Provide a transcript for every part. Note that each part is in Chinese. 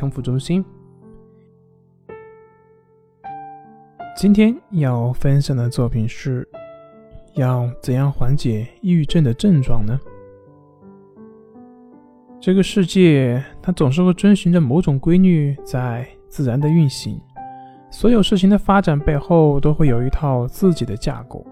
康复中心。今天要分享的作品是：要怎样缓解抑郁症的症状呢？这个世界它总是会遵循着某种规律在自然的运行，所有事情的发展背后都会有一套自己的架构。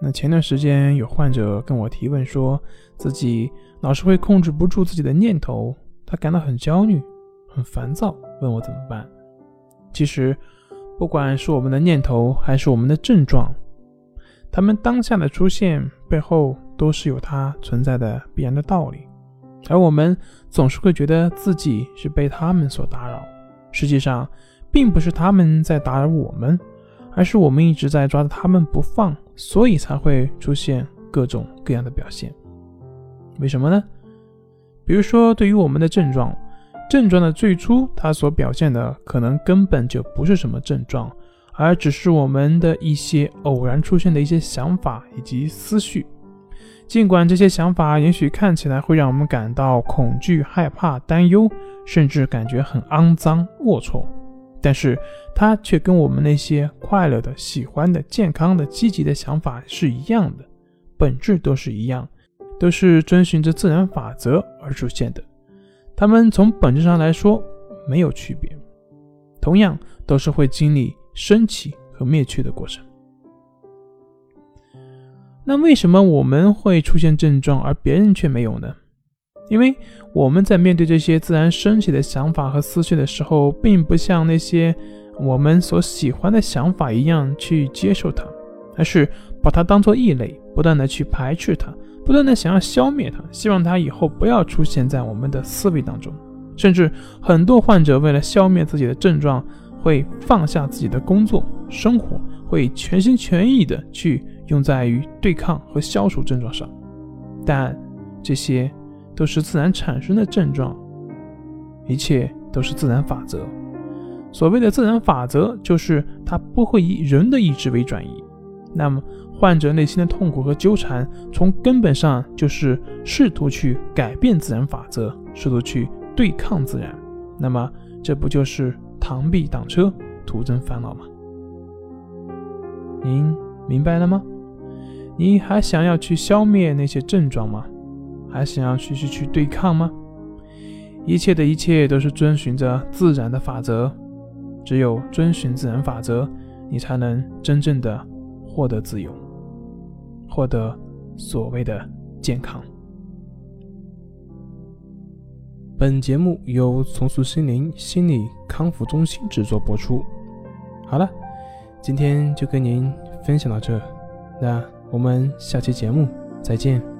那前段时间有患者跟我提问，说自己老是会控制不住自己的念头，他感到很焦虑。很烦躁，问我怎么办。其实，不管是我们的念头，还是我们的症状，他们当下的出现背后都是有它存在的必然的道理。而我们总是会觉得自己是被他们所打扰，实际上，并不是他们在打扰我们，而是我们一直在抓着他们不放，所以才会出现各种各样的表现。为什么呢？比如说，对于我们的症状。症状的最初，它所表现的可能根本就不是什么症状，而只是我们的一些偶然出现的一些想法以及思绪。尽管这些想法也许看起来会让我们感到恐惧、害怕、担忧，甚至感觉很肮脏、龌龊，但是它却跟我们那些快乐的、喜欢的、健康的、积极的想法是一样的，本质都是一样，都是遵循着自然法则而出现的。他们从本质上来说没有区别，同样都是会经历升起和灭去的过程。那为什么我们会出现症状，而别人却没有呢？因为我们在面对这些自然升起的想法和思绪的时候，并不像那些我们所喜欢的想法一样去接受它，而是把它当做异类，不断的去排斥它。不断的想要消灭它，希望它以后不要出现在我们的思维当中。甚至很多患者为了消灭自己的症状，会放下自己的工作、生活，会全心全意的去用在于对抗和消除症状上。但这些都是自然产生的症状，一切都是自然法则。所谓的自然法则，就是它不会以人的意志为转移。那么。患者内心的痛苦和纠缠，从根本上就是试图去改变自然法则，试图去对抗自然。那么，这不就是螳臂挡车，徒增烦恼吗？您明白了吗？你还想要去消灭那些症状吗？还想要去去去对抗吗？一切的一切都是遵循着自然的法则，只有遵循自然法则，你才能真正的获得自由。获得所谓的健康。本节目由重塑心灵心理康复中心制作播出。好了，今天就跟您分享到这，那我们下期节目再见。